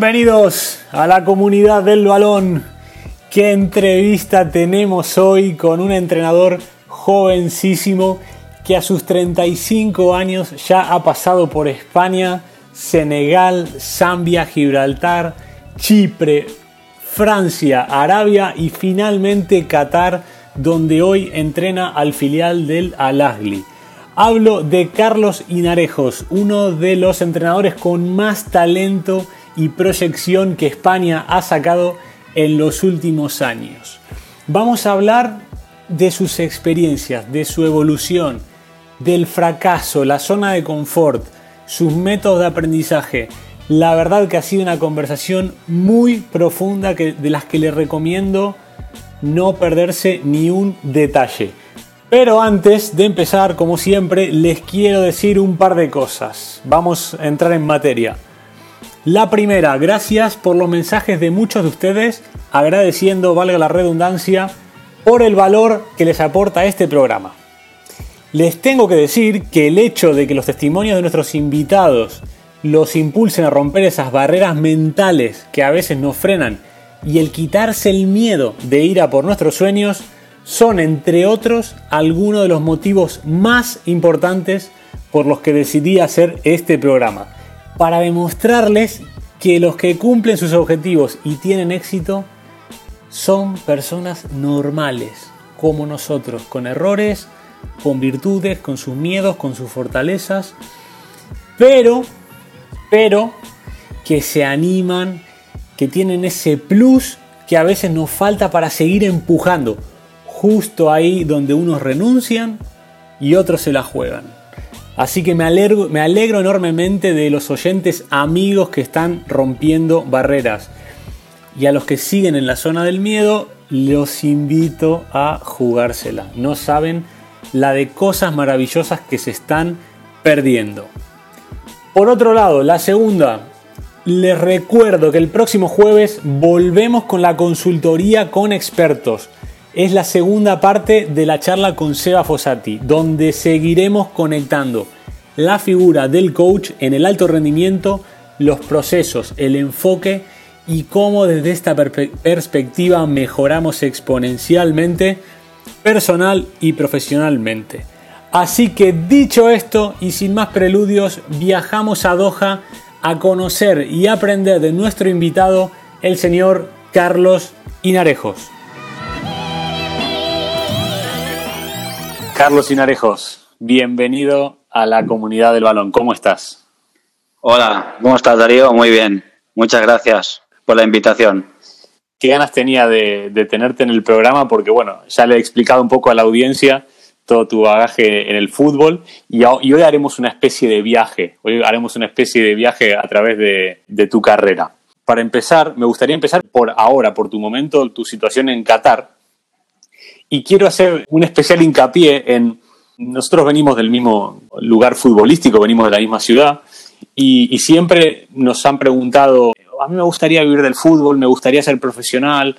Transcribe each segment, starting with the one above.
Bienvenidos a la comunidad del balón. ¿Qué entrevista tenemos hoy con un entrenador jovencísimo que a sus 35 años ya ha pasado por España, Senegal, Zambia, Gibraltar, Chipre, Francia, Arabia y finalmente Qatar, donde hoy entrena al filial del Al-Ahly. Hablo de Carlos Inarejos, uno de los entrenadores con más talento y proyección que España ha sacado en los últimos años. Vamos a hablar de sus experiencias, de su evolución, del fracaso, la zona de confort, sus métodos de aprendizaje. La verdad que ha sido una conversación muy profunda que, de las que le recomiendo no perderse ni un detalle. Pero antes de empezar, como siempre, les quiero decir un par de cosas. Vamos a entrar en materia. La primera, gracias por los mensajes de muchos de ustedes, agradeciendo, valga la redundancia, por el valor que les aporta este programa. Les tengo que decir que el hecho de que los testimonios de nuestros invitados los impulsen a romper esas barreras mentales que a veces nos frenan y el quitarse el miedo de ir a por nuestros sueños son, entre otros, algunos de los motivos más importantes por los que decidí hacer este programa para demostrarles que los que cumplen sus objetivos y tienen éxito son personas normales, como nosotros, con errores, con virtudes, con sus miedos, con sus fortalezas, pero, pero, que se animan, que tienen ese plus que a veces nos falta para seguir empujando, justo ahí donde unos renuncian y otros se la juegan. Así que me alegro, me alegro enormemente de los oyentes amigos que están rompiendo barreras. Y a los que siguen en la zona del miedo, los invito a jugársela. No saben la de cosas maravillosas que se están perdiendo. Por otro lado, la segunda, les recuerdo que el próximo jueves volvemos con la consultoría con expertos. Es la segunda parte de la charla con Seba Fossati, donde seguiremos conectando la figura del coach en el alto rendimiento, los procesos, el enfoque y cómo desde esta perspectiva mejoramos exponencialmente personal y profesionalmente. Así que dicho esto y sin más preludios, viajamos a Doha a conocer y aprender de nuestro invitado, el señor Carlos Inarejos. Carlos Inarejos, bienvenido a la comunidad del balón. ¿Cómo estás? Hola, ¿cómo estás Darío? Muy bien, muchas gracias por la invitación. Qué ganas tenía de, tenerte en el programa porque, bueno, ya le he explicado un poco a la audiencia todo tu bagaje en el fútbol y, hoy haremos una especie de viaje, hoy haremos una especie de viaje a través de, de tu carrera. Para empezar, me gustaría empezar por ahora, por tu momento, tu situación en Qatar, y quiero hacer un especial hincapié en, nosotros venimos del mismo lugar futbolístico, venimos de la misma ciudad, y, siempre nos han preguntado, a mí me gustaría vivir del fútbol, me gustaría ser profesional,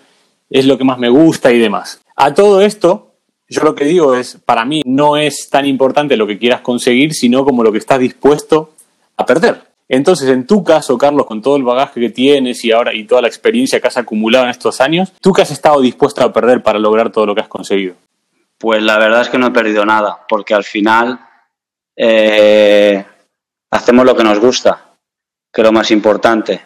es lo que más me gusta y demás. A todo esto, yo lo que digo es, para mí no es tan importante lo que quieras conseguir, sino como lo que estás dispuesto a perder. Entonces, en tu caso, Carlos, con todo el bagaje que tienes y ahora y toda la experiencia que has acumulado en estos años, ¿tú qué has estado dispuesto a perder para lograr todo lo que has conseguido? Pues la verdad es que no he perdido nada, porque al final eh, hacemos lo que nos gusta, que es lo más importante.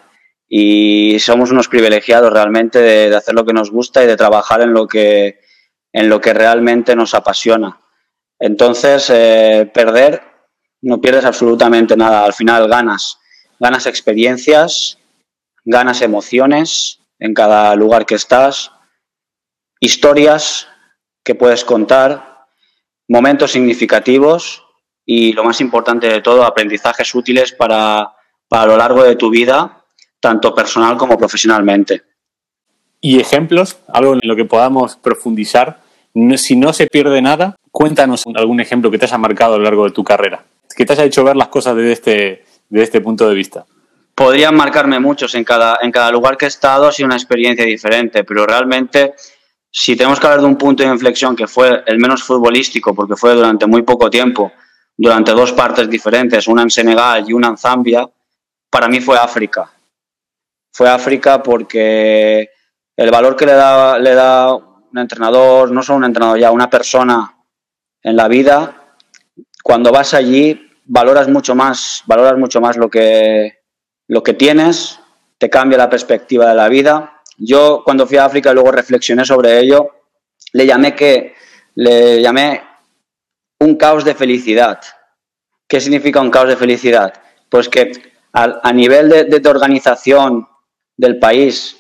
Y somos unos privilegiados realmente de, hacer lo que nos gusta y de trabajar en lo que, en lo que realmente nos apasiona. Entonces, eh, perder no pierdes absolutamente nada, al final ganas, ganas experiencias, ganas emociones en cada lugar que estás, historias que puedes contar, momentos significativos y lo más importante de todo, aprendizajes útiles para, para lo largo de tu vida, tanto personal como profesionalmente. ¿Y ejemplos? Algo en lo que podamos profundizar. Si no se pierde nada, cuéntanos algún ejemplo que te haya marcado a lo largo de tu carrera que te haya hecho ver las cosas desde este, este punto de vista? Podrían marcarme muchos. En cada, en cada lugar que he estado ha sido una experiencia diferente, pero realmente, si tenemos que hablar de un punto de inflexión que fue el menos futbolístico, porque fue durante muy poco tiempo, durante dos partes diferentes, una en Senegal y una en Zambia, para mí fue África. fue África porque el valor que le da, le da un entrenador, no solo un entrenador ya, una persona en la vida, cuando vas allí valoras mucho más, valoras mucho más lo que, lo que tienes, te cambia la perspectiva de la vida. Yo cuando fui a África luego reflexioné sobre ello, le llamé que le llamé un caos de felicidad. ¿Qué significa un caos de felicidad? Pues que a, nivel de, de, organización del país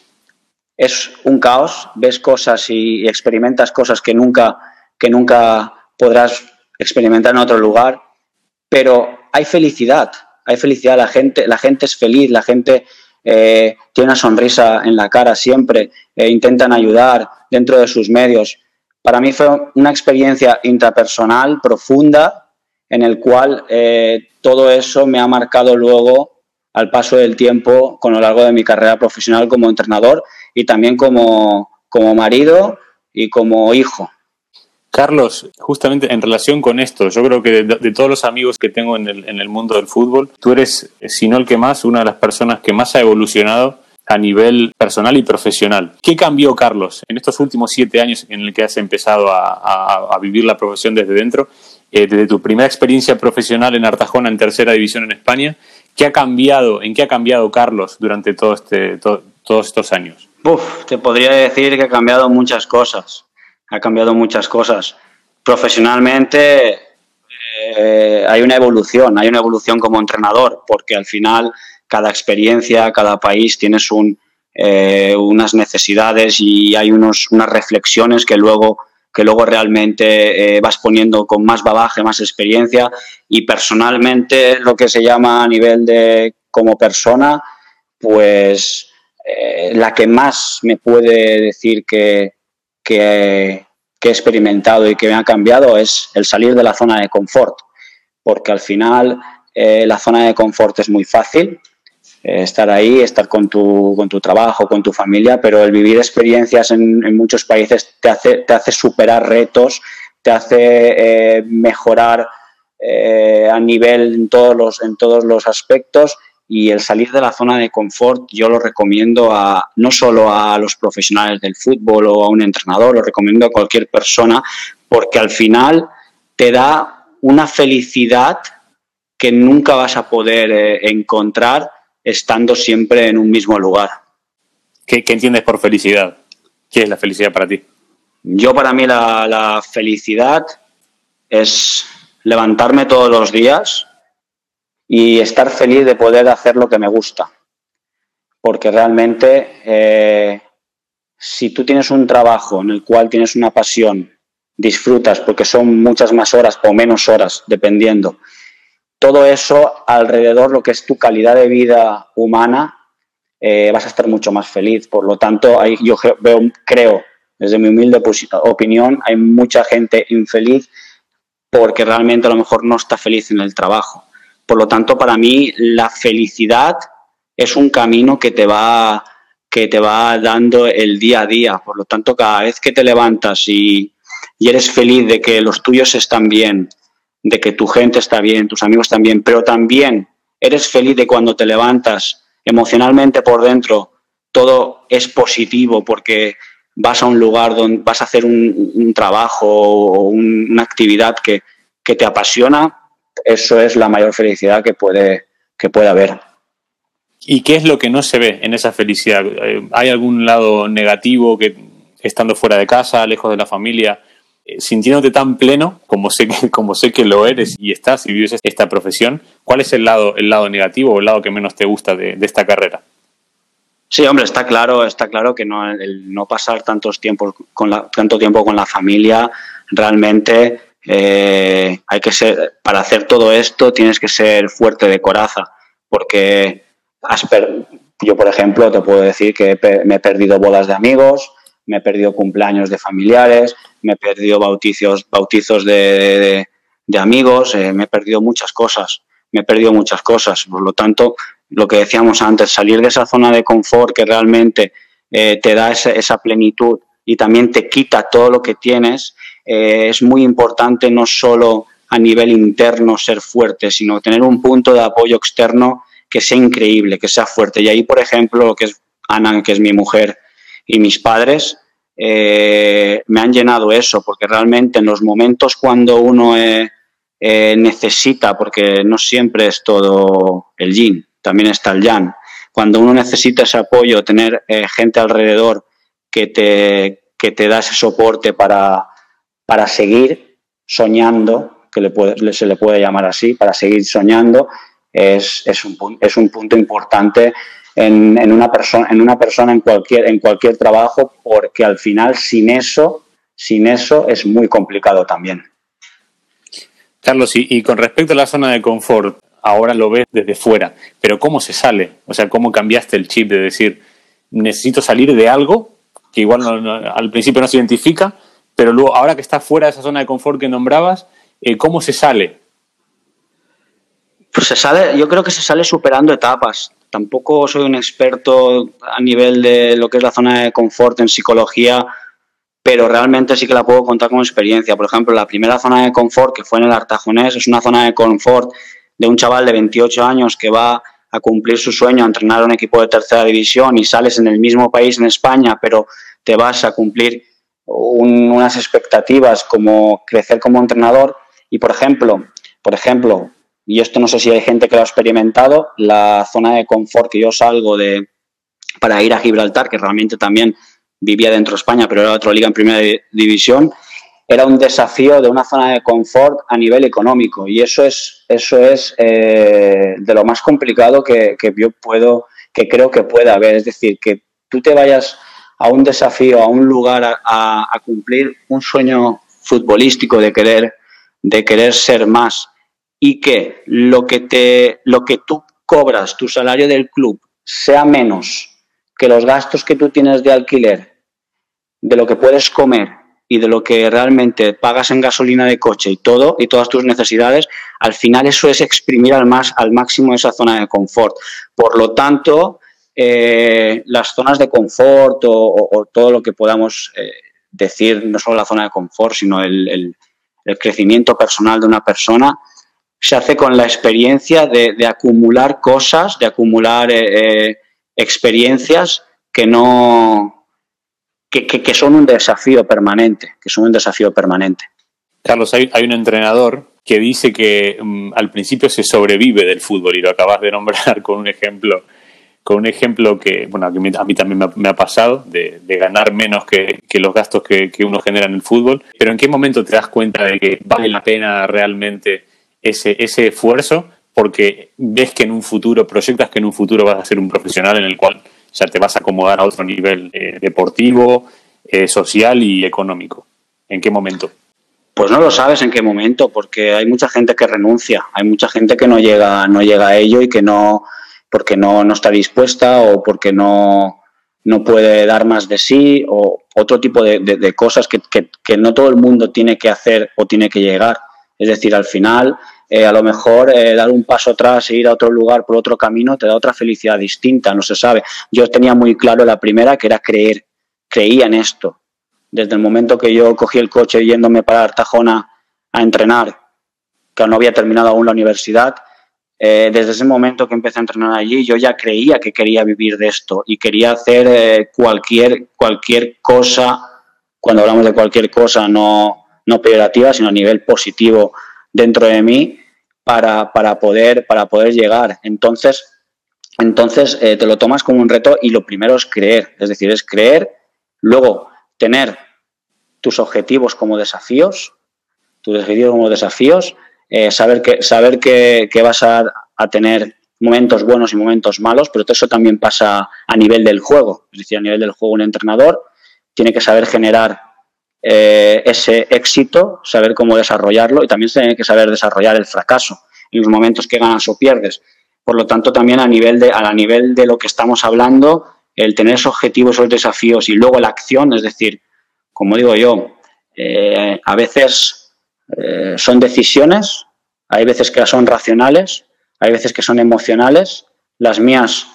es un caos, ves cosas y, experimentas cosas que nunca, que nunca podrás experimentar en otro lugar, pero hay felicidad, hay felicidad, la gente, la gente es feliz, la gente eh, tiene una sonrisa en la cara siempre, e intentan ayudar dentro de sus medios. Para mí fue una experiencia intrapersonal profunda en el cual eh, todo eso me ha marcado luego al paso del tiempo con lo largo de mi carrera profesional como entrenador y también como, como marido y como hijo. Carlos, justamente en relación con esto, yo creo que de, todos los amigos que tengo en el, mundo del fútbol, tú eres, si no el que más, una de las personas que más ha evolucionado a nivel personal y profesional. ¿Qué cambió, Carlos, en estos últimos siete años en el que has empezado a, vivir la profesión desde dentro, eh, desde tu primera experiencia profesional en Artajona, en tercera división en España? ¿Qué ha cambiado, en qué ha cambiado Carlos durante este, todos estos años? Te podría decir que ha cambiado muchas cosas ha cambiado muchas cosas. Profesionalmente eh, hay una evolución, hay una evolución como entrenador, porque al final cada experiencia, cada país tienes un, eh, unas necesidades y hay unos, unas reflexiones que luego, que luego realmente eh, vas poniendo con más babaje, más experiencia y personalmente lo que se llama a nivel de como persona, pues la que más me puede decir que, que, he experimentado y que me ha cambiado es el salir de la zona de confort, porque al final eh, la zona de confort es muy fácil, eh, estar ahí, estar con tu, con tu trabajo, con tu familia, pero el vivir experiencias en, muchos países te hace, te hace superar retos, te hace eh, mejorar a nivel en todos, los, en todos los aspectos y el salir de la zona de confort yo lo recomiendo a no solo a los profesionales del fútbol o a un entrenador, lo recomiendo a cualquier persona porque al final te da una felicidad que nunca vas a poder eh, encontrar estando siempre en un mismo lugar. ¿Qué, entiendes por felicidad? ¿Qué es la felicidad para ti? Yo para mí la, la felicidad es levantarme todos los días y estar feliz de poder hacer lo que me gusta. Porque realmente, eh, si tú tienes un trabajo en el cual tienes una pasión, disfrutas, porque son muchas más horas o menos horas, dependiendo, todo eso alrededor, lo que es tu calidad de vida humana, eh, vas a estar mucho más feliz. Por lo tanto, yo creo, desde mi humilde opinión, hay mucha gente infeliz porque realmente a lo mejor no está feliz en el trabajo. Por lo tanto, para mí la felicidad es un camino que te va que te va dando el día a día. Por lo tanto, cada vez que te levantas y, eres feliz de que los tuyos están bien, de que tu gente está bien, tus amigos están bien, pero también eres feliz de cuando te levantas emocionalmente por dentro, todo es positivo porque vas a un lugar donde vas a hacer un, trabajo o una actividad que, que te apasiona, eso es la mayor felicidad que puede, que puede haber. ¿Y qué es lo que no se ve en esa felicidad? Eh, ¿Hay algún lado negativo que estando fuera de casa, lejos de la familia, eh, sintiéndote tan pleno como sé que, como sé que lo eres y estás y vives esta profesión, ¿cuál es el lado, el lado negativo o el lado que menos te gusta de, esta carrera? Sí, hombre, está claro, está claro que no, el no pasar tantos tiempos con la, tanto tiempo con la familia realmente eh, hay que ser, para hacer todo esto tienes que ser fuerte de coraza, porque yo, por ejemplo, te puedo decir que me he perdido bodas de amigos, me he perdido cumpleaños de familiares, me he perdido bautizos, bautizos de, amigos, eh, me he perdido muchas cosas, me he perdido muchas cosas. Por lo tanto, lo que decíamos antes, salir de esa zona de confort que realmente eh, te da esa plenitud y también te quita todo lo que tienes, eh, es muy importante no solo a nivel interno ser fuerte, sino tener un punto de apoyo externo que sea increíble, que sea fuerte. Y ahí, por ejemplo, lo que es Ana, que es mi mujer, y mis padres, eh, me han llenado eso, porque realmente en los momentos cuando uno eh, necesita, porque no siempre es todo el yin, también está el yang, cuando uno necesita ese apoyo, tener gente alrededor que te, que te da ese soporte para, para seguir soñando, que le puede, se le puede llamar así, para seguir soñando, es, un, punto importante en, una persona, en cualquier, en cualquier trabajo, porque al final sin eso, sin eso es muy complicado también. Carlos, y con respecto a la zona de confort, ahora lo ves desde fuera, pero ¿cómo se sale? O sea, ¿cómo cambiaste el chip de decir, necesito salir de algo que igual al principio no se identifica, pero luego, ahora que estás fuera de esa zona de confort que nombrabas, eh, ¿cómo se sale? Pues se sale, yo creo que se sale superando etapas. Tampoco soy un experto a nivel de lo que es la zona de confort en psicología, pero realmente sí que la puedo contar como experiencia. Por ejemplo, la primera zona de confort que fue en el Artajonés es una zona de confort de un chaval de 28 años que va a cumplir su sueño, a entrenar a un equipo de tercera división y sales en el mismo país, en España, pero te vas a cumplir unas expectativas como crecer como entrenador y, por ejemplo, por ejemplo, y esto no sé si hay gente que lo ha experimentado, la zona de confort que yo salgo de para ir a Gibraltar, que realmente también vivía dentro de España, pero era otra liga en primera división, era un desafío de una zona de confort a nivel económico. Y eso es eso es eh, de lo más complicado que, que, yo puedo que creo que puede haber. Es decir que tú te vayas a un desafío a un lugar a, cumplir un sueño futbolístico de querer de querer ser más y que lo que te lo que tú cobras tu salario del club sea menos que los gastos que tú tienes de alquiler de lo que puedes comer y de lo que realmente pagas en gasolina de coche y todo y todas tus necesidades, al final eso es exprimir al, más, al máximo esa zona de confort. Por lo tanto, eh, las zonas de confort o, todo lo que podamos eh, decir, no solo la zona de confort, sino el, crecimiento personal de una persona, se hace con la experiencia de, acumular cosas, de acumular eh, experiencias que no, que, son un desafío permanente, que son un desafío permanente. Carlos, hay, un entrenador que dice que mm, al principio se sobrevive del fútbol y lo acabas de nombrar con un ejemplo, con un ejemplo que, bueno, a mí también me ha, pasado, de, ganar menos que, los gastos que, uno genera en el fútbol. Pero ¿en qué momento te das cuenta de que vale la pena realmente ese, esfuerzo? Porque ves que en un futuro, proyectas que en un futuro vas a ser un profesional en el cual sea, te vas a acomodar a otro nivel eh, deportivo, eh, social y económico. ¿En qué momento? Pues no lo sabes en qué momento, porque hay mucha gente que renuncia, hay mucha gente que no llega, no llega a ello y que no, porque no, no está dispuesta o porque no, no puede dar más de sí o otro tipo de, cosas que, que, que, no todo el mundo tiene que hacer o tiene que llegar. Es decir, al final eh, a lo mejor eh, dar un paso atrás e ir a otro lugar por otro camino te da otra felicidad distinta, no se sabe. Yo tenía muy claro la primera que era creer, creía en esto. Desde el momento que yo cogí el coche yéndome para Artajona a entrenar, que no había terminado aún la universidad, eh, desde ese momento que empecé a entrenar allí, yo ya creía que quería vivir de esto y quería hacer cualquier, cualquier cosa, cuando hablamos de cualquier cosa, no, no peyorativa, sino a nivel positivo dentro de mí para, para, poder, para poder llegar. Entonces, entonces eh, te lo tomas como un reto y lo primero es creer, es decir, es creer, luego tener tus objetivos como desafíos, tus objetivos como desafíos, eh, saber, que, saber que, vas a, tener momentos buenos y momentos malos, pero eso también pasa a nivel del juego, es decir, a nivel del juego un entrenador tiene que saber generar eh, ese éxito, saber cómo desarrollarlo y también tiene que saber desarrollar el fracaso en los momentos que ganas o pierdes. Por lo tanto, también a nivel de, a nivel de lo que estamos hablando, el tener esos objetivos, esos desafíos y luego la acción, es decir, como digo yo, eh, a veces eh, son decisiones, hay veces que son racionales, hay veces que son emocionales. Las mías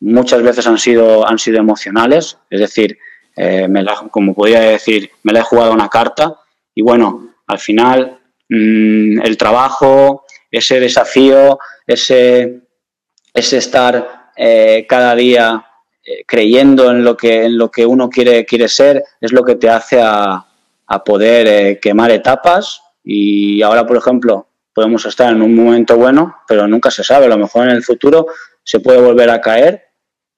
muchas veces han sido, han sido emocionales, es decir, eh, me la, como podía decir, me la he jugado una carta y bueno, al final mm, el trabajo, ese desafío, ese, ese estar eh, cada día creyendo en lo que, en lo que uno quiere, quiere ser, es lo que te hace a, poder eh, quemar etapas. Y ahora, por ejemplo, podemos estar en un momento bueno, pero nunca se sabe. A lo mejor en el futuro se puede volver a caer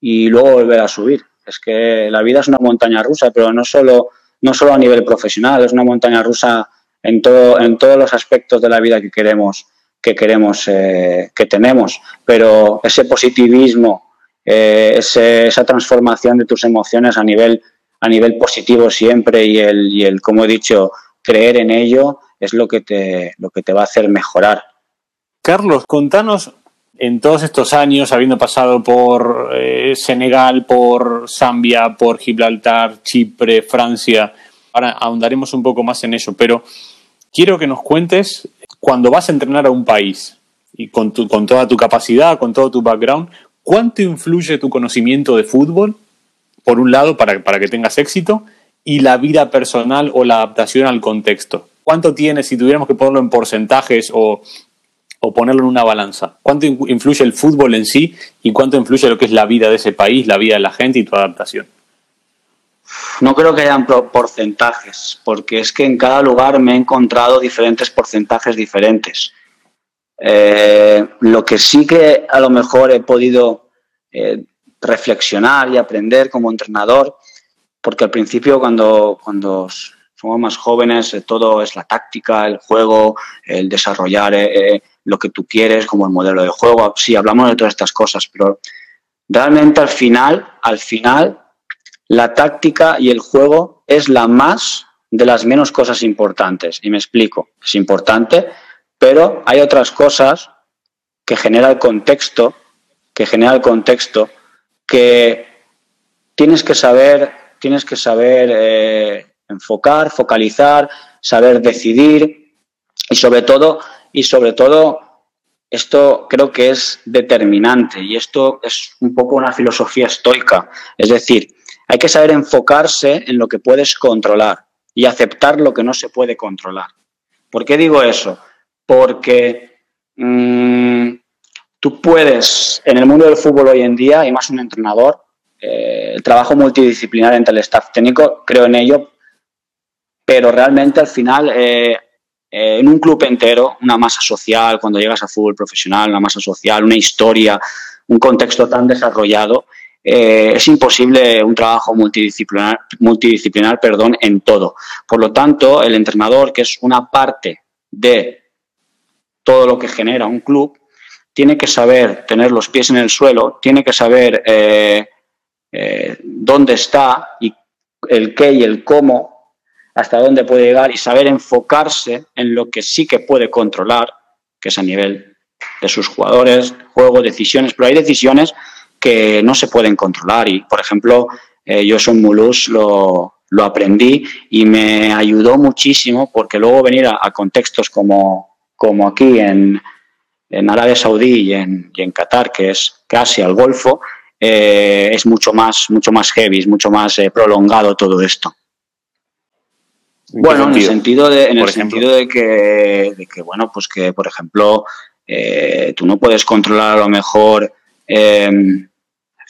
y luego volver a subir. Es que la vida es una montaña rusa, pero no solo, no solo a nivel profesional, es una montaña rusa en, todo, en todos los aspectos de la vida que queremos, que, queremos, eh, que tenemos. Pero ese positivismo, eh, esa transformación de tus emociones a nivel, a nivel positivo siempre y el, y el, como he dicho, creer en ello es lo que te, lo que te va a hacer mejorar. Carlos, contanos en todos estos años, habiendo pasado por eh, Senegal, por Zambia, por Gibraltar, Chipre, Francia, ahora ahondaremos un poco más en eso, pero quiero que nos cuentes cuando vas a entrenar a un país y con, con toda tu capacidad, con todo tu background, ¿cuánto influye tu conocimiento de fútbol, por un lado, para, para que tengas éxito, y la vida personal o la adaptación al contexto? ¿Cuánto tienes, si tuviéramos que ponerlo en porcentajes o, o ponerlo en una balanza? ¿Cuánto influye el fútbol en sí y cuánto influye lo que es la vida de ese país, la vida de la gente y tu adaptación? No creo que hayan porcentajes, porque es que en cada lugar me he encontrado diferentes porcentajes diferentes. Eh, lo que sí que a lo mejor he podido eh, reflexionar y aprender como entrenador, porque al principio cuando, cuando somos más jóvenes, eh, todo es la táctica, el juego, el desarrollar lo que tú quieres como el modelo de juego. Sí, hablamos de todas estas cosas, pero realmente al final, al final la táctica y el juego es la más de las menos cosas importantes. Y me explico, es importante, pero hay otras cosas que genera el contexto, que genera el contexto, que tienes que saber, tienes que saber eh, enfocar, focalizar, saber decidir y sobre todo, y sobre todo, esto creo que es determinante y esto es un poco una filosofía estoica. Es decir, hay que saber enfocarse en lo que puedes controlar y aceptar lo que no se puede controlar. ¿Por qué digo eso? Porque mm, tú puedes, en el mundo del fútbol hoy en día, y más un entrenador, eh, el trabajo multidisciplinar entre el staff técnico, creo en ello, pero realmente al final, eh, eh, en un club entero, una masa social, cuando llegas a fútbol profesional, una masa social, una historia, un contexto tan desarrollado, eh, es imposible un trabajo multidisciplinar, multidisciplinar perdón, en todo. Por lo tanto, el entrenador, que es una parte de todo lo que genera un club, tiene que saber tener los pies en el suelo, tiene que saber dónde está y el qué y el cómo, hasta dónde puede llegar y saber enfocarse en lo que sí que puede controlar, que es a nivel de sus jugadores, juego, decisiones, pero hay decisiones que no se pueden controlar. Y, por ejemplo, eh, yo soy Mulus lo, lo, aprendí y me ayudó muchísimo porque luego venir a, contextos como, como aquí en, en Arabia Saudí y en, y en, Qatar, que es casi al Golfo, eh, es mucho más, mucho más heavy, es mucho más eh, prolongado todo esto. Bueno, en el sentido de, en el sentido de que, de que, bueno, pues que, por ejemplo, tú no puedes controlar a lo mejor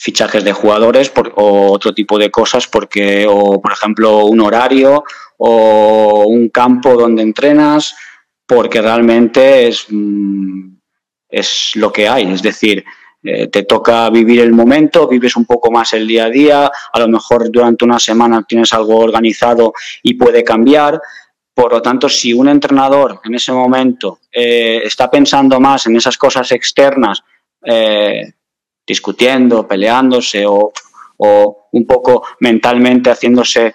fichajes de jugadores o otro tipo de cosas porque o por ejemplo un horario o un campo donde entrenas porque realmente es, mm, es lo que hay. Es decir eh, te toca vivir el momento, vives un poco más el día a día, a lo mejor durante una semana tienes algo organizado y puede cambiar. Por lo tanto, si un entrenador en ese momento eh, está pensando más en esas cosas externas, eh, discutiendo, peleándose o, un poco mentalmente haciéndose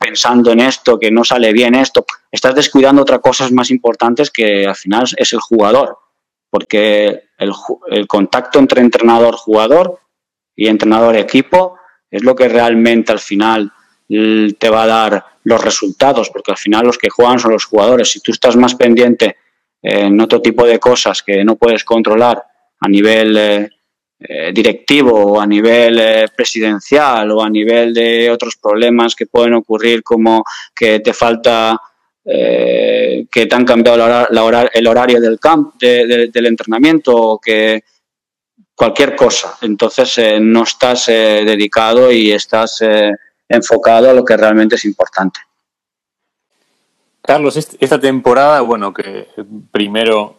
pensando en esto, que no sale bien esto, estás descuidando otras cosas más importantes que al final es el jugador, porque el, el contacto entre entrenador-jugador y entrenador-equipo es lo que realmente al final te va a dar los resultados, porque al final los que juegan son los jugadores. Si tú estás más pendiente en otro tipo de cosas que no puedes controlar a nivel eh, eh, directivo o a nivel eh, presidencial o a nivel de otros problemas que pueden ocurrir como que te falta eh, que te han cambiado el horario del camp del entrenamiento o que cualquier cosa. Entonces eh, no estás eh, dedicado y estás eh, enfocado a lo que realmente es importante. Carlos, esta temporada, bueno, que primero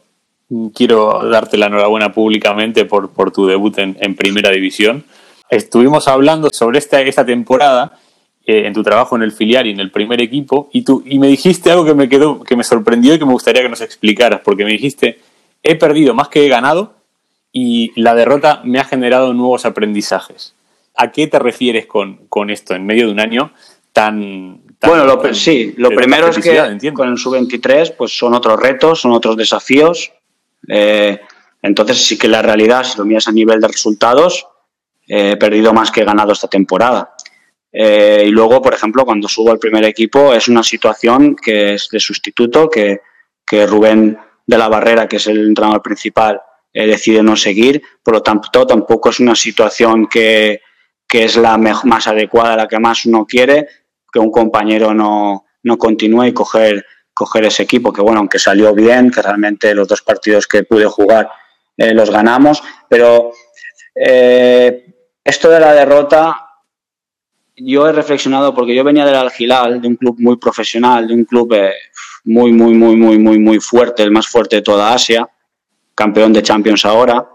quiero darte la enhorabuena públicamente por, por tu debut en, en, Primera División. Estuvimos hablando sobre esta, esta temporada en tu trabajo en el filial y en el primer equipo y, tú, y me dijiste algo que me quedó, que me sorprendió y que me gustaría que nos explicaras, porque me dijiste, he perdido más que he ganado y la derrota me ha generado nuevos aprendizajes. ¿A qué te refieres con, con esto en medio de un año tan... bueno, lo, sí, lo primero es que con el sub-23 pues son otros retos, son otros desafíos. Eh, entonces sí que la realidad, si lo miras a nivel de resultados, he perdido más que he ganado esta temporada. Eh, y luego, por ejemplo, cuando subo al primer equipo es una situación que es de sustituto, que, que Rubén de la Barrera, que es el entrenador principal, eh, decide no seguir. Por lo tanto, tampoco es una situación que, que es la más adecuada, la que más uno quiere, que un compañero no, no continúe y coger, coger ese equipo, que bueno, aunque salió bien, que realmente los dos partidos que pude jugar eh, los ganamos, pero eh, esto de la derrota yo he reflexionado porque yo venía del Algilal, de un club muy profesional, de un club muy, muy, muy, muy, muy, muy fuerte, el más fuerte de toda Asia, campeón de Champions ahora,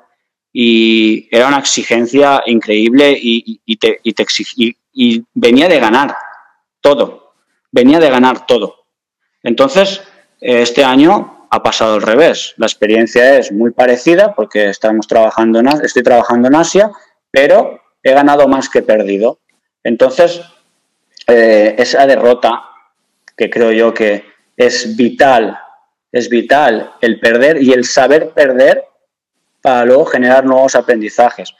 y era una exigencia increíble y, te, y, venía de ganar todo, venía de ganar todo. Entonces, este año ha pasado al revés. La experiencia es muy parecida porque estamos trabajando en, estoy trabajando en Asia, pero he ganado más que perdido. Entonces, eh, esa derrota, que creo yo que es vital, es vital el perder y el saber perder para luego generar nuevos aprendizajes.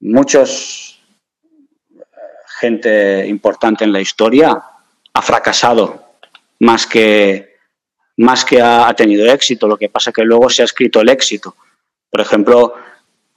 Muchos gente importante en la historia ha fracasado más que, más que ha tenido éxito. Lo que pasa es que luego se ha escrito el éxito. Por ejemplo,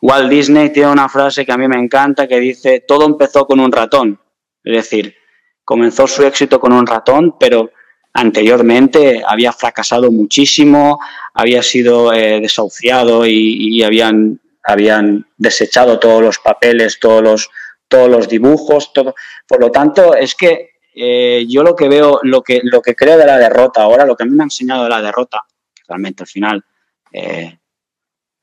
Walt Disney tiene una frase que a mí me encanta que dice, todo empezó con un ratón. Es decir, comenzó su éxito con un ratón, pero anteriormente había fracasado muchísimo, había sido eh, desahuciado y, habían, habían desechado todos los papeles, todos los, todos los dibujos, todo. Por lo tanto, es que eh, yo lo que veo, lo que, lo que creo de la derrota ahora, lo que a mí me ha enseñado de la derrota, realmente al final eh,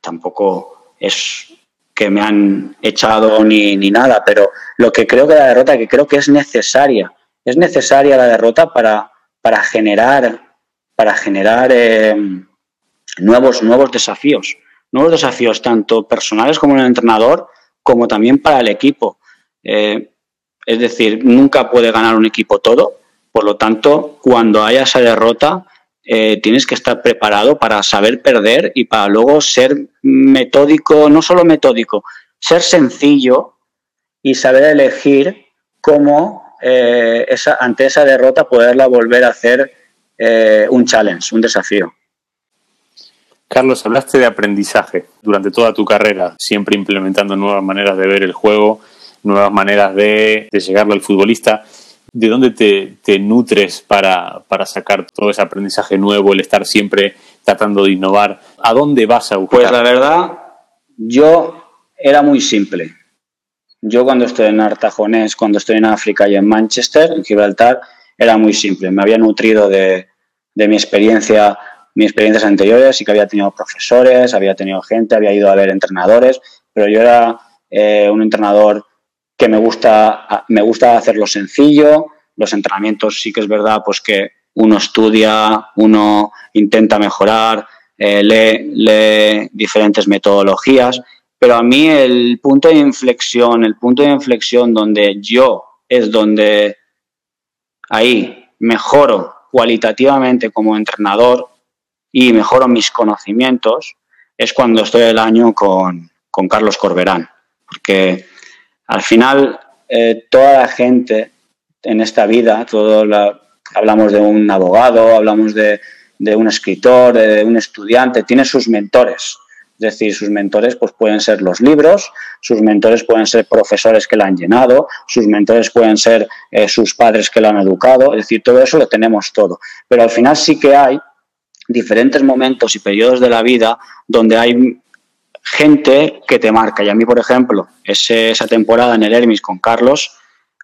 tampoco es que me han echado ni, ni nada, pero lo que creo que la derrota, que creo que es necesaria, es necesaria la derrota para, para generar, para generar eh, nuevos, nuevos desafíos, nuevos desafíos tanto personales como en el entrenador, como también para el equipo. Eh, es decir, nunca puede ganar un equipo todo, por lo tanto, cuando haya esa derrota, eh, tienes que estar preparado para saber perder y para luego ser metódico, no solo metódico, ser sencillo y saber elegir cómo eh, esa, ante esa derrota poderla volver a hacer eh, un challenge, un desafío. Carlos, hablaste de aprendizaje durante toda tu carrera, siempre implementando nuevas maneras de ver el juego, nuevas maneras de, de llegarle al futbolista. ¿De dónde te, nutres para, para, sacar todo ese aprendizaje nuevo, el estar siempre tratando de innovar? ¿A dónde vas a buscar? Pues la verdad, yo era muy simple. Yo cuando estoy en Artajonés, cuando estoy en África y en Manchester, en Gibraltar, era muy simple. Me había nutrido de, mi experiencia, mis experiencias anteriores, y que había tenido profesores, había tenido gente, había ido a ver entrenadores, pero yo era eh, un entrenador que me gusta, me gusta hacerlo sencillo. Los entrenamientos sí que es verdad, pues que uno estudia, uno intenta mejorar, eh, lee, diferentes metodologías, pero a mí el punto de inflexión, el punto de inflexión donde yo es donde ahí mejoro cualitativamente como entrenador y mejoro mis conocimientos, es cuando estoy el año con, Carlos Corberán. Porque al final eh, toda la gente en esta vida, todo hablamos de un abogado, hablamos de, de un escritor, de un estudiante, tiene sus mentores. Es decir, sus mentores pues, pueden ser los libros, sus mentores pueden ser profesores que la han llenado, sus mentores pueden ser eh, sus padres que la han educado, es decir, todo eso lo tenemos todo. Pero al final sí que hay diferentes momentos y periodos de la vida donde hay gente que te marca. Y a mí, por ejemplo, esa temporada en el Hermes con Carlos,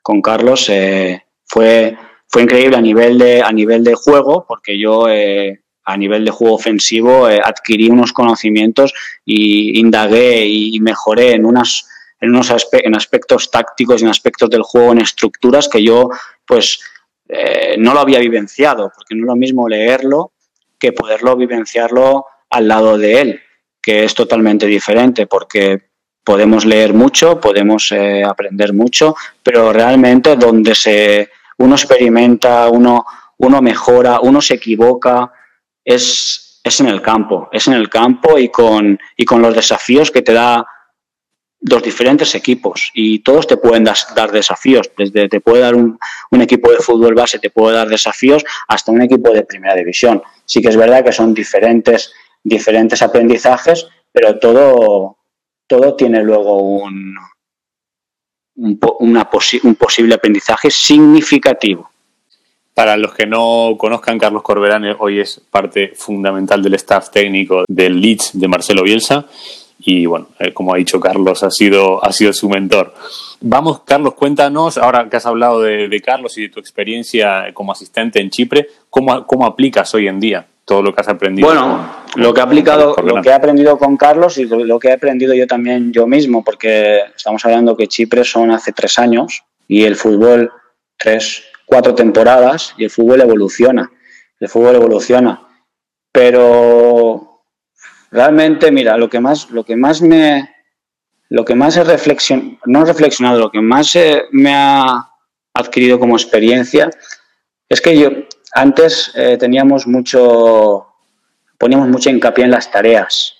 con Carlos eh, fue, fue increíble a nivel de, a nivel de juego, porque yo eh, a nivel de juego ofensivo eh, adquirí unos conocimientos y indagué y mejoré en unas en unos en aspectos tácticos y en aspectos del juego en estructuras que yo pues no lo había vivenciado porque no es lo mismo leerlo que poderlo vivenciarlo al lado de él que es totalmente diferente porque podemos leer mucho, podemos eh, aprender mucho, pero realmente donde se, uno experimenta, uno, uno mejora, uno se equivoca, es, es en el campo, es en el campo y con, y con los desafíos que te da los diferentes equipos y todos te pueden dar desafíos, desde te puede dar un, un, equipo de fútbol base, te puede dar desafíos hasta un equipo de primera división. Sí que es verdad que son diferentes diferentes aprendizajes, pero todo, todo tiene luego un, un, un posible aprendizaje significativo. Para los que no conozcan, Carlos Corberán hoy es parte fundamental del staff técnico del Leeds de Marcelo Bielsa y bueno, eh, como ha dicho Carlos, ha sido, ha sido su mentor. Vamos, Carlos, cuéntanos, ahora que has hablado de, de Carlos y de tu experiencia como asistente en Chipre, ¿cómo, ¿cómo aplicas hoy en día todo lo que has aprendido? Bueno, lo que he aplicado, lo que he aprendido con Carlos y lo que he aprendido yo también yo mismo, porque estamos hablando que Chipre son hace tres años y el fútbol tres, cuatro temporadas y el fútbol evoluciona, el fútbol evoluciona, pero realmente mira lo que más, lo que más me, lo que más he reflexionado, no he reflexionado, lo que más me ha adquirido como experiencia es que yo antes eh, teníamos mucho, poníamos mucho hincapié en las tareas,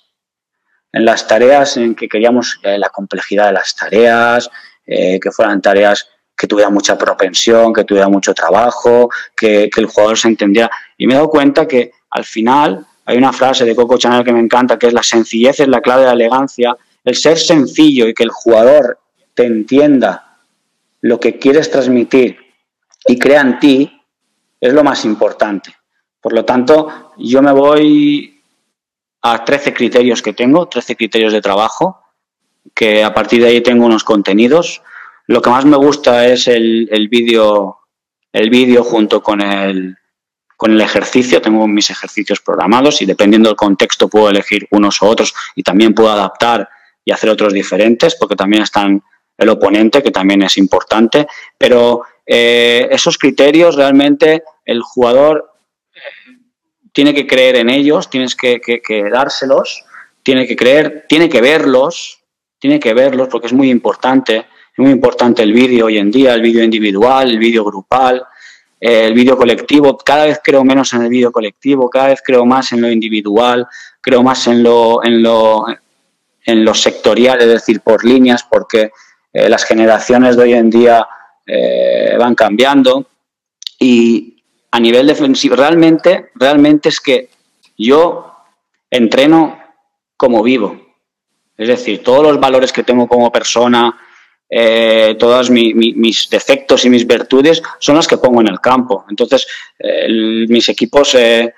en las tareas en que queríamos eh, la complejidad de las tareas, eh, que fueran tareas que tuvieran mucha propensión, que tuviera mucho trabajo, que, que, el jugador se entendiera. Y me he dado cuenta que al final hay una frase de Coco Chanel que me encanta, que es la sencillez es la clave de la elegancia. El ser sencillo y que el jugador te entienda lo que quieres transmitir y crea en ti, es lo más importante. Por lo tanto, yo me voy a 13 criterios que tengo, 13 criterios de trabajo, que a partir de ahí tengo unos contenidos. Lo que más me gusta es el, el vídeo el vídeo junto con el, con el ejercicio. Tengo mis ejercicios programados y dependiendo del contexto puedo elegir unos u otros y también puedo adaptar y hacer otros diferentes porque también están el oponente, que también es importante. Pero eh, esos criterios realmente el jugador eh, tiene que creer en ellos, tienes que, dárselos, tiene que creer, tiene que verlos, tiene que verlos porque es muy importante, es muy importante el vídeo hoy en día, el vídeo individual, el vídeo grupal, eh, el vídeo colectivo. Cada vez creo menos en el vídeo colectivo, cada vez creo más en lo individual, creo más en lo, en lo, en lo sectorial, es decir, por líneas, porque las generaciones de hoy en día eh, van cambiando y a nivel defensivo realmente, realmente es que yo entreno como vivo. Es decir, todos los valores que tengo como persona, eh, todos mis defectos y mis virtudes son los que pongo en el campo. Entonces, mis equipos eh,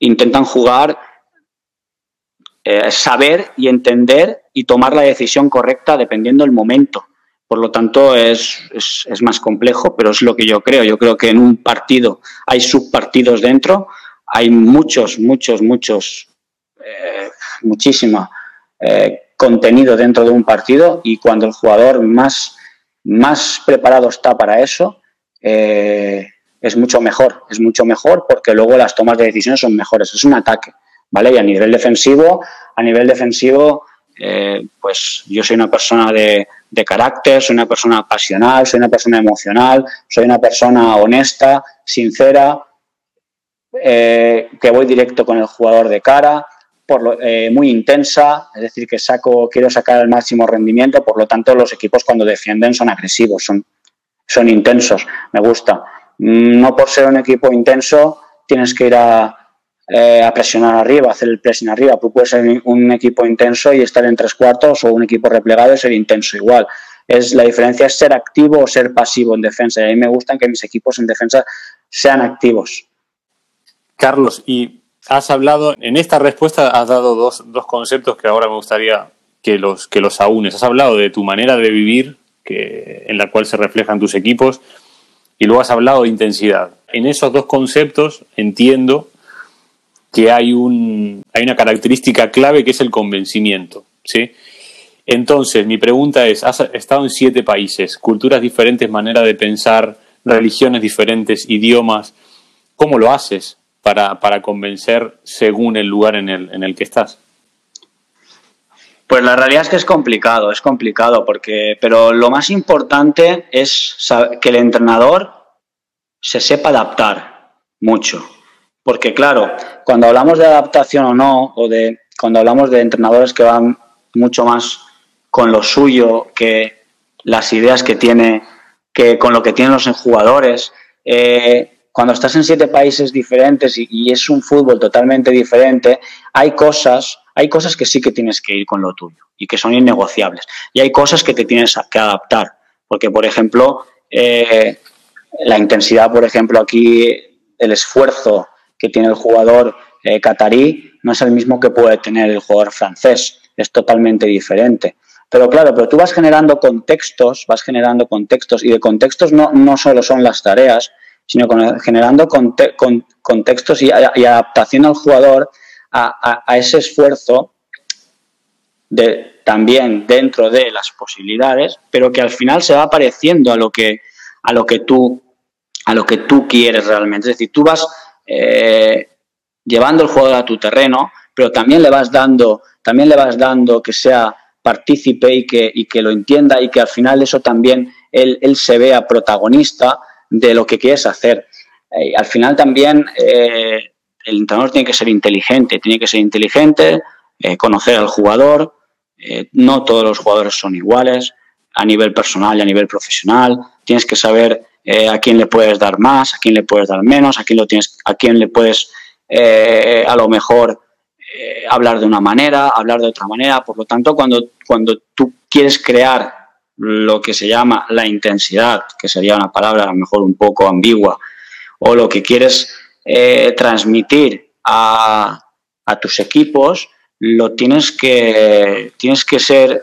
intentan jugar, saber y entender y tomar la decisión correcta dependiendo del momento. Por lo tanto, es, es, más complejo, pero es lo que yo creo. Yo creo que en un partido hay subpartidos dentro, hay muchos, muchos, muchos, eh, muchísimo eh, contenido dentro de un partido y cuando el jugador más, más preparado está para eso, eh, es mucho mejor, es mucho mejor porque luego las tomas de decisiones son mejores. Es un ataque, ¿vale? Y a nivel defensivo, a nivel defensivo, pues yo soy una persona de, carácter, soy una persona pasional, soy una persona emocional, soy una persona honesta, sincera, eh, que voy directo con el jugador de cara, por eh, muy intensa, es decir, que saco, quiero sacar el máximo rendimiento, por lo tanto los equipos cuando defienden son agresivos, son, son intensos, me gusta. Mm, no por ser un equipo intenso tienes que ir a, eh, a presionar arriba, hacer el pressing arriba. Tú puedes ser un equipo intenso y estar en tres cuartos o un equipo replegado y ser intenso igual. Es, la diferencia es ser activo o ser pasivo en defensa. Y a mí me gustan que mis equipos en defensa sean activos. Carlos, y has hablado, en esta respuesta has dado dos, dos conceptos que ahora me gustaría que los, que los aúnes. Has hablado de tu manera de vivir, que, en la cual se reflejan tus equipos, y luego has hablado de intensidad. En esos dos conceptos entiendo que hay, un, hay una característica clave que es el convencimiento. ¿sí? Entonces, mi pregunta es, has estado en siete países, culturas diferentes, manera de pensar, religiones diferentes, idiomas. ¿Cómo lo haces para, para convencer según el lugar en el, en el que estás? Pues la realidad es que es complicado, es complicado, porque, pero lo más importante es que el entrenador se sepa adaptar mucho. Porque claro, cuando hablamos de adaptación o no, o de cuando hablamos de entrenadores que van mucho más con lo suyo que las ideas que tiene, que con lo que tienen los jugadores, eh, cuando estás en siete países diferentes y, es un fútbol totalmente diferente, hay cosas, hay cosas que sí que tienes que ir con lo tuyo y que son innegociables. Y hay cosas que te tienes que adaptar. Porque, por ejemplo, eh, la intensidad, por ejemplo, aquí, el esfuerzo que tiene el jugador eh, no es el mismo que puede tener el jugador francés. Es totalmente diferente. Pero claro, pero tú vas generando contextos, vas generando contextos y de contextos no, no solo son las tareas, sino generando contextos y, adaptación al jugador a, ese esfuerzo de, también dentro de las posibilidades, pero que al final se va pareciendo a lo que, a lo que, tú, a lo que tú quieres realmente. Es decir, tú vas eh, llevando el jugador a tu terreno, pero también le vas dando, también le vas dando que sea partícipe y que, y que lo entienda y que al final eso también él, él se vea protagonista de lo que quieres hacer. Eh, al final también eh, el entrenador tiene que ser inteligente, tiene que ser inteligente, eh, conocer al jugador. no todos los jugadores son iguales a nivel personal y a nivel profesional. Tienes que saber a quién le puedes dar más, a quién le puedes dar menos, a quién, lo tienes, a quién le puedes a lo mejor hablar de una manera, hablar de otra manera. Por lo tanto, cuando, cuando tú quieres crear lo que se llama la intensidad, que sería una palabra a lo mejor un poco ambigua, o lo que quieres eh, transmitir a, tus equipos, lo tienes que, tienes que ser,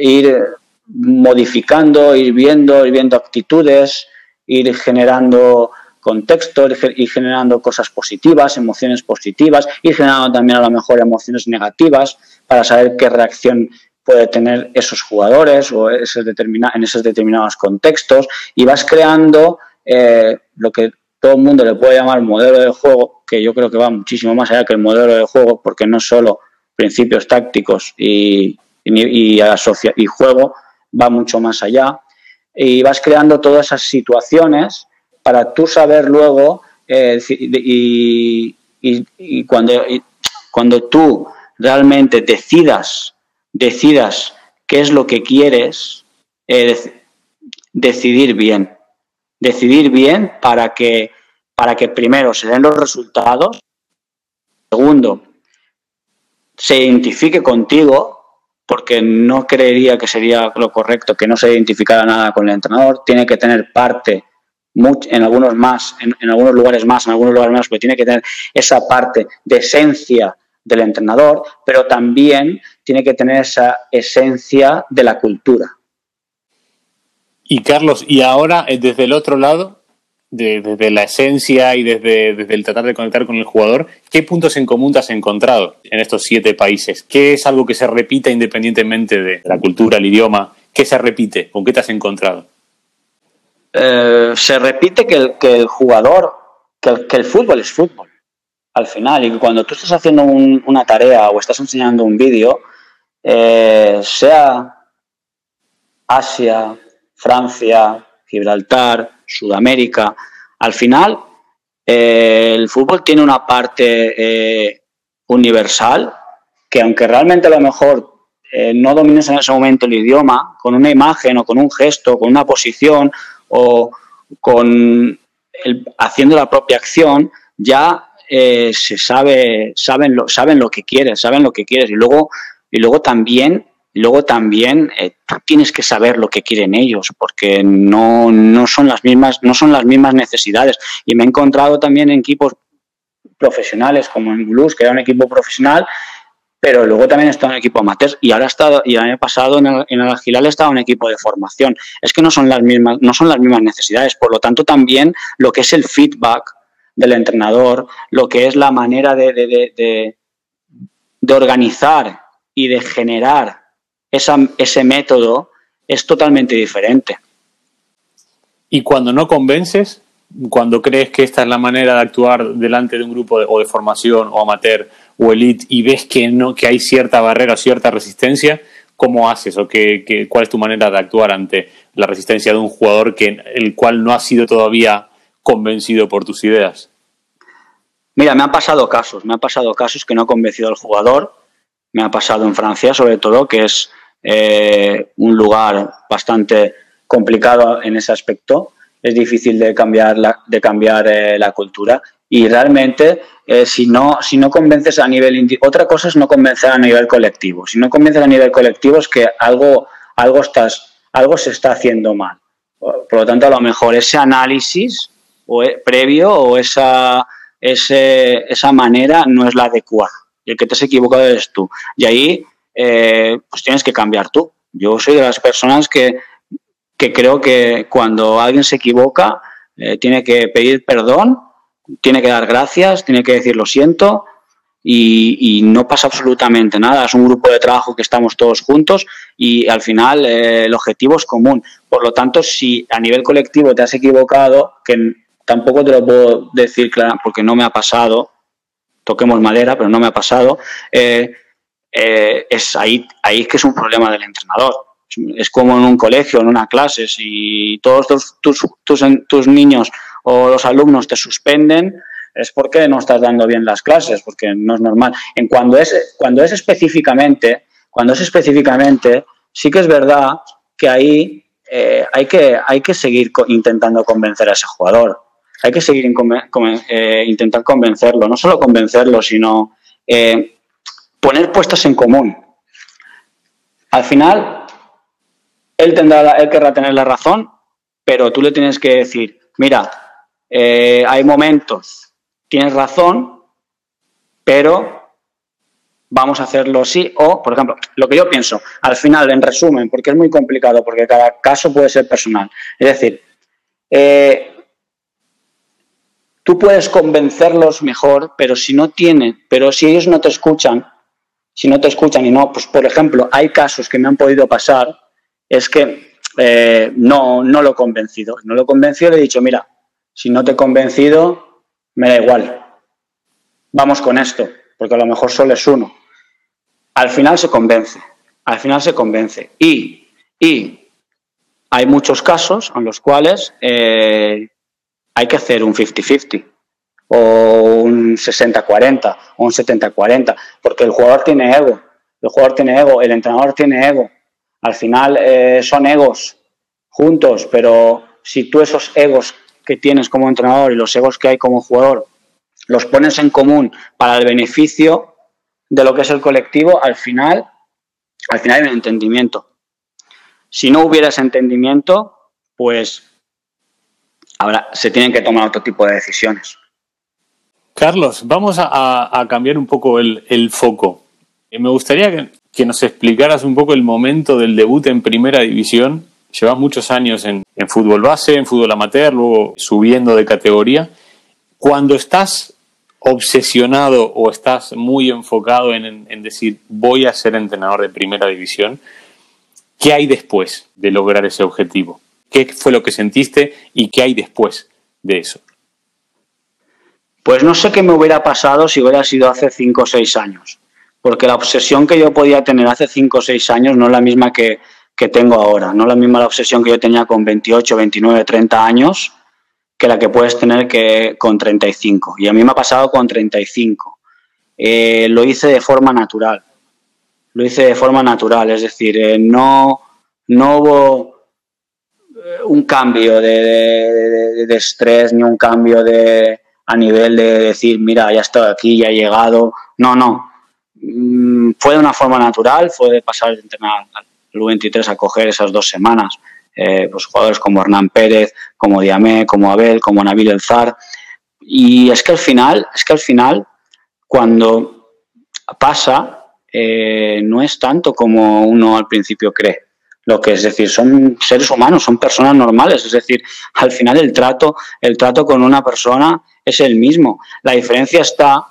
ir modificando, ir viendo, ir viendo actitudes, ir generando contexto, ir generando cosas positivas, emociones positivas, ir generando también a lo mejor emociones negativas para saber qué reacción puede tener esos jugadores o esos en esos determinados contextos y vas creando eh, lo que todo el mundo le puede llamar modelo de juego, que yo creo que va muchísimo más allá que el modelo de juego, porque no solo principios tácticos y, y, y juego, va mucho más allá. Y vas creando todas esas situaciones para tú saber luego eh, y, y, cuando, cuando tú realmente decidas decidas qué es lo que quieres, eh, decidir bien. Decidir bien para que, para que primero se den los resultados, segundo, se identifique contigo, porque no creería que sería lo correcto que no se identificara nada con el entrenador, tiene que tener parte en algunos más, en, algunos lugares más, en algunos lugares menos, pero tiene que tener esa parte de esencia del entrenador, pero también tiene que tener esa esencia de la cultura. Y Carlos, y ahora eh, desde el otro lado, desde la esencia y desde, desde, el tratar de conectar con el jugador, ¿qué puntos en común te has encontrado en estos siete países? ¿Qué es algo que se repita independientemente de la cultura, el idioma? ¿Qué se repite? ¿Con qué te has encontrado? Eh, se repite que el, que el jugador, que que el fútbol es fútbol al final y cuando tú estás haciendo una tarea o estás enseñando un vídeo, eh, sea Asia, Francia, Gibraltar, Sudamérica, al final eh, el fútbol tiene una parte universal que aunque realmente a lo mejor no domines en ese momento el idioma, con una imagen o con un gesto, con una posición o con haciendo la propia acción, ya eh, se sabe, saben lo, saben lo que quieres, saben lo que quieres. Y luego, y luego también, luego también eh, tú tienes que saber lo que quieren ellos, porque no, no, son las mismas, no son las mismas necesidades. Y me he encontrado también en equipos profesionales, como en Blues, que era un equipo profesional, pero luego también estaba un equipo amateur y ahora está y el año pasado en el, en el Algilal estaba un equipo de formación. Es que no son las mismas, no son las mismas necesidades, por lo tanto también lo que es el feedback del entrenador, lo que es la manera de, de, de, de organizar y de generar ese método es totalmente diferente. Y cuando no convences, cuando crees que esta es la manera de actuar delante de un grupo o de formación o amateur o elite y ves que no que hay cierta barrera, cierta resistencia, ¿cómo haces o qué, qué, cuál es tu manera de actuar ante la resistencia de un jugador que el cual no ha sido todavía convencido por tus ideas? Mira, me han pasado casos, me han pasado casos que no he convencido al jugador, me ha pasado en Francia sobre todo, que es eh, un lugar bastante complicado en ese aspecto, es difícil de cambiar la, de cambiar eh, la cultura. Y realmente eh, si no si no convences a nivel otra cosa es no convencer a nivel colectivo. Si no convences a nivel colectivo es que algo algo estás algo se está haciendo mal. Por lo tanto a lo mejor ese análisis o, eh, previo o esa ese, esa manera no es la adecuada. Y el que te has equivocado eres tú. Y ahí eh, pues tienes que cambiar tú. Yo soy de las personas que que creo que cuando alguien se equivoca eh, tiene que pedir perdón, tiene que dar gracias, tiene que decir lo siento y, no pasa absolutamente nada. Es un grupo de trabajo que estamos todos juntos y al final eh, el objetivo es común. Por lo tanto, si a nivel colectivo te has equivocado, que tampoco te lo puedo decir claro porque no me ha pasado, toquemos madera, pero no me ha pasado, eh, eh, es ahí, ahí que es un problema del entrenador es como en un colegio, en una clase, si todos tus, tus, tus, tus, niños o los alumnos te suspenden, es porque no estás dando bien las clases, porque no es normal. En cuando es, cuando es específicamente, cuando es específicamente, sí que es verdad que ahí eh, hay, que, hay que seguir intentando convencer a ese jugador. Hay que seguir eh, intentar convencerlo, no solo convencerlo, sino eh, poner puestos en común. Al final, él, tendrá, él querrá tener la razón, pero tú le tienes que decir, mira, eh, hay momentos, tienes razón, pero vamos a hacerlo sí o, por ejemplo, lo que yo pienso, al final, en resumen, porque es muy complicado, porque cada caso puede ser personal. Es decir, eh, tú puedes convencerlos mejor, pero si no tienen, pero si ellos no te escuchan, si no te escuchan y no, pues por ejemplo, hay casos que me han podido pasar es que eh, no, no lo he convencido. No lo he convencido, le he dicho, mira, si no te he convencido, me da igual. Vamos con esto, porque a lo mejor solo es uno. Al final se convence, al final se convence. Y, y hay muchos casos en los cuales eh, hay que hacer un 50-50 o un 60-40 o un 70-40, porque el jugador tiene ego, el jugador tiene ego, el entrenador tiene ego, al final eh, son egos juntos, pero si tú esos egos que tienes como entrenador y los egos que hay como jugador los pones en común para el beneficio de lo que es el colectivo, al final, al final hay un entendimiento. Si no hubiera ese entendimiento, pues ahora se tienen que tomar otro tipo de decisiones. Carlos, vamos a, cambiar un poco el, el foco. Eh, me gustaría que, que nos explicaras un poco el momento del debut en primera división. Llevas muchos años en, en, fútbol base, en fútbol amateur, luego subiendo de categoría. Cuando estás obsesionado o estás muy enfocado en, decir voy a ser entrenador de primera división, ¿qué hay después de lograr ese objetivo? ¿Qué fue lo que sentiste y qué hay después de eso? Pues no sé qué me hubiera pasado si hubiera sido hace cinco o seis años porque la obsesión que yo podía tener hace 5 o 6 años no es la misma que, que, tengo ahora, no la misma la obsesión que yo tenía con 28, 29, 30 años que la que puedes tener que con 35. Y a mí me ha pasado con 35. Eh, lo hice de forma natural, lo hice de forma natural, es decir, eh, no, no hubo eh, un cambio de, de, de, estrés ni un cambio de a nivel de decir, mira, ya estoy aquí, ya he llegado. No, no, Mm, fue de una forma natural, fue de pasar de entrenar al U23 a coger esas dos semanas. Eh, pues jugadores como Hernán Pérez, como Diamé, como Abel, como Nabil El Zar. y es que al final, es que al final, cuando pasa, eh, no es tanto como uno al principio cree. Lo que es decir, son seres humanos, son personas normales. Es decir, al final el trato, el trato con una persona es el mismo. La diferencia está,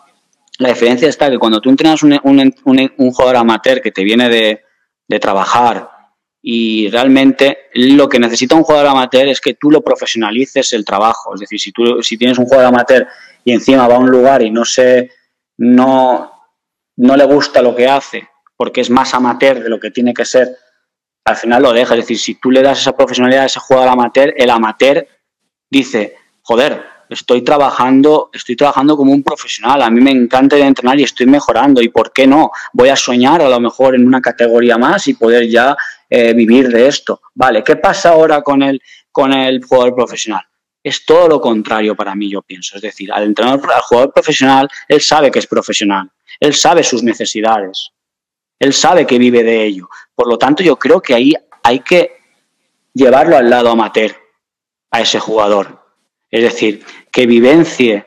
la diferencia está que cuando tú entrenas un, jugador amateur que te viene de, de trabajar y realmente lo que necesita un jugador amateur es que tú lo profesionalices el trabajo. Es decir, si tú si tienes un jugador amateur y encima va a un lugar y no se no, no le gusta lo que hace porque es más amateur de lo que tiene que ser, al final lo deja. Es decir, si tú le das esa profesionalidad a ese jugador amateur, el amateur dice, joder, estoy trabajando, estoy trabajando como un profesional, a mí me encanta entrenar y estoy mejorando, y por qué no, voy a soñar a lo mejor en una categoría más y poder ya eh, vivir de esto. Vale, ¿qué pasa ahora con el, con el jugador profesional? Es todo lo contrario para mí, yo pienso. Es decir, al entrenador, al jugador profesional, él sabe que es profesional, él sabe sus necesidades, él sabe que vive de ello. Por lo tanto, yo creo que ahí hay que llevarlo al lado amateur a ese jugador. Es decir, que vivencie,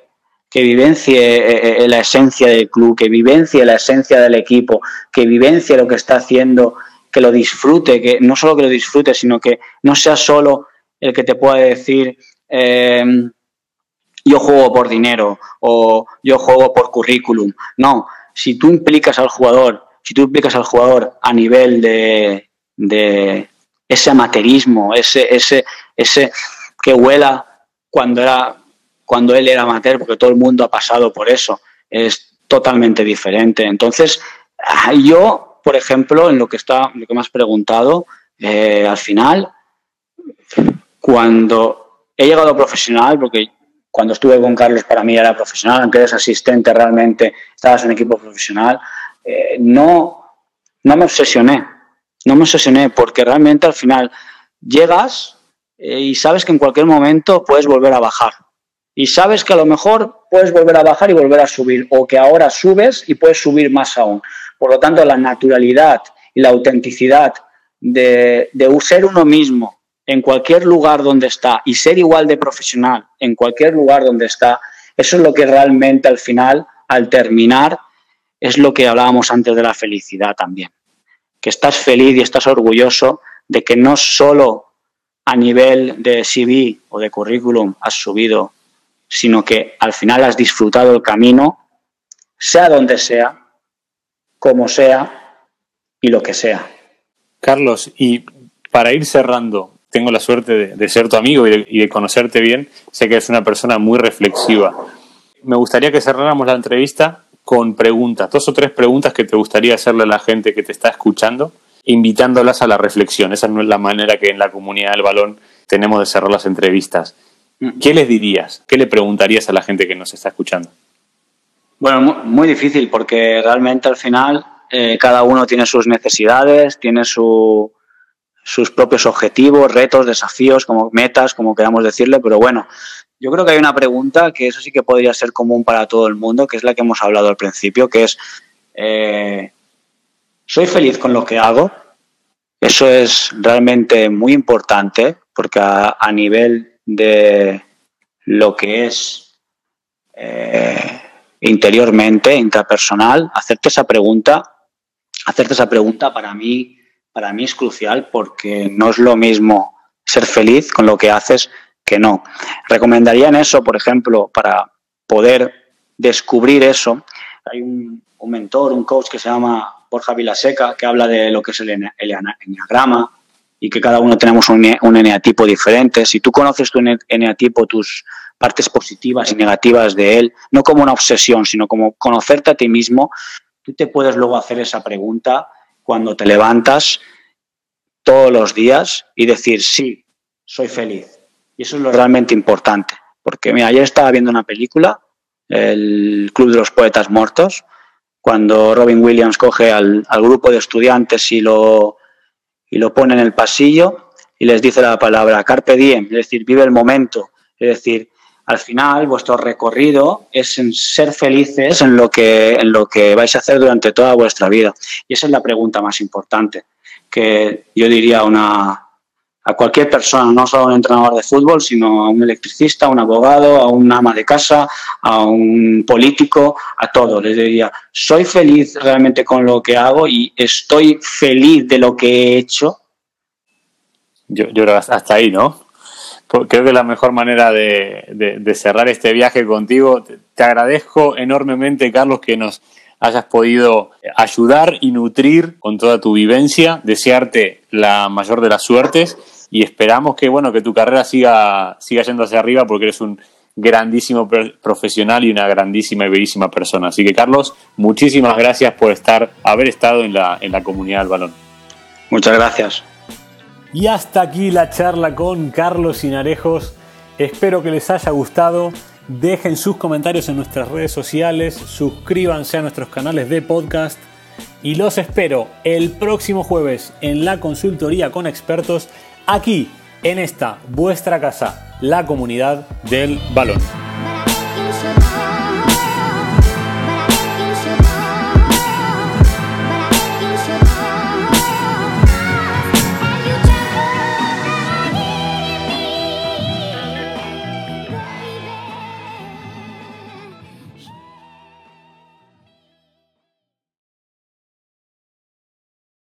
que vivencie eh, eh, la esencia del club, que vivencie la esencia del equipo, que vivencie lo que está haciendo, que lo disfrute, que no solo que lo disfrute, sino que no sea solo el que te pueda decir eh, yo juego por dinero o yo juego por currículum. No, si tú implicas al jugador, si tú implicas al jugador a nivel de, de ese amateurismo, ese, ese, ese que huela cuando era cuando él era amateur, porque todo el mundo ha pasado por eso, es totalmente diferente. Entonces, ah, yo, por ejemplo, en lo que está, lo que me has preguntado, eh, al final, cuando he llegado a profesional, porque cuando estuve con Carlos para mí era profesional, aunque eres asistente realmente, estabas en equipo profesional, eh, no, no me obsesioné, no me obsesioné, porque realmente al final llegas y sabes que en cualquier momento puedes volver a bajar y sabes que a lo mejor puedes volver a bajar y volver a subir, o que ahora subes y puedes subir más aún. Por lo tanto, la naturalidad y la autenticidad de, ser uno mismo en cualquier lugar donde está y ser igual de profesional en cualquier lugar donde está, eso es lo que realmente al final, al terminar, es lo que hablábamos antes de la felicidad también. Que estás feliz y estás orgulloso de que no solo a nivel de CV o de currículum has subido sino que al final has disfrutado el camino, sea donde sea, como sea y lo que sea. Carlos, y para ir cerrando, tengo la suerte de, ser tu amigo y de, conocerte bien, sé que eres una persona muy reflexiva. Me gustaría que cerráramos la entrevista con preguntas, dos o tres preguntas que te gustaría hacerle a la gente que te está escuchando, invitándolas a la reflexión. Esa no es la manera que en la comunidad del balón tenemos de cerrar las entrevistas. ¿Qué les dirías? ¿Qué le preguntarías a la gente que nos está escuchando? Bueno, muy, difícil porque realmente al final eh, cada uno tiene sus necesidades, tiene sus propios objetivos, retos, desafíos, como metas, como queramos decirle, pero bueno, yo creo que hay una pregunta que eso sí que podría ser común para todo el mundo, que es la que hemos hablado al principio, que es, eh, ¿soy feliz con lo que hago? Eso es realmente muy importante porque a nivel de lo que es eh, interiormente, intrapersonal, hacerte esa pregunta, hacerte esa pregunta para mí, para mí es crucial porque no es lo mismo ser feliz con lo que haces que no. Recomendaría en eso, por ejemplo, para poder descubrir eso, hay un, mentor, un coach que se llama Borja Vilaseca, que habla de lo que es el, el enneagrama, y que cada uno tenemos un, un eneatipo diferente. Si tú conoces tu eneatipo, tus partes positivas y negativas de él, no como una obsesión, sino como conocerte a ti mismo, tú te puedes luego hacer esa pregunta cuando te levantas todos los días y decir, sí, soy feliz. Y eso es lo realmente importante. Porque mira, ayer estaba viendo una película, el Club de los Poetas Muertos, cuando Robin Williams coge al, al grupo de estudiantes y lo, y lo pone en el pasillo y les dice la palabra carpe diem, es decir, vive el momento, es decir, al final vuestro recorrido es en ser felices en lo que en lo que vais a hacer durante toda vuestra vida. Y esa es la pregunta más importante que yo diría una a cualquier persona, no solo a un entrenador de fútbol, sino a un electricista, a un abogado, a un ama de casa, a un político, a todo. Les diría, soy feliz realmente con lo que hago y estoy feliz de lo que he hecho. Yo, yo creo hasta ahí, ¿no? Creo que la mejor manera de, de cerrar este viaje contigo. Te agradezco enormemente, Carlos, que nos hayas podido ayudar y nutrir con toda tu vivencia, desearte la mayor de las suertes y esperamos que bueno que tu carrera siga siga yendo hacia arriba porque eres un grandísimo profesional y una grandísima y bellísima persona. Así que Carlos, muchísimas gracias por estar haber estado en la en la comunidad del balón. Muchas gracias. Y hasta aquí la charla con Carlos Sinarejos. Espero que les haya gustado. Dejen sus comentarios en nuestras redes sociales, suscríbanse a nuestros canales de podcast y los espero el próximo jueves en la consultoría con expertos aquí en esta vuestra casa, la comunidad del balón.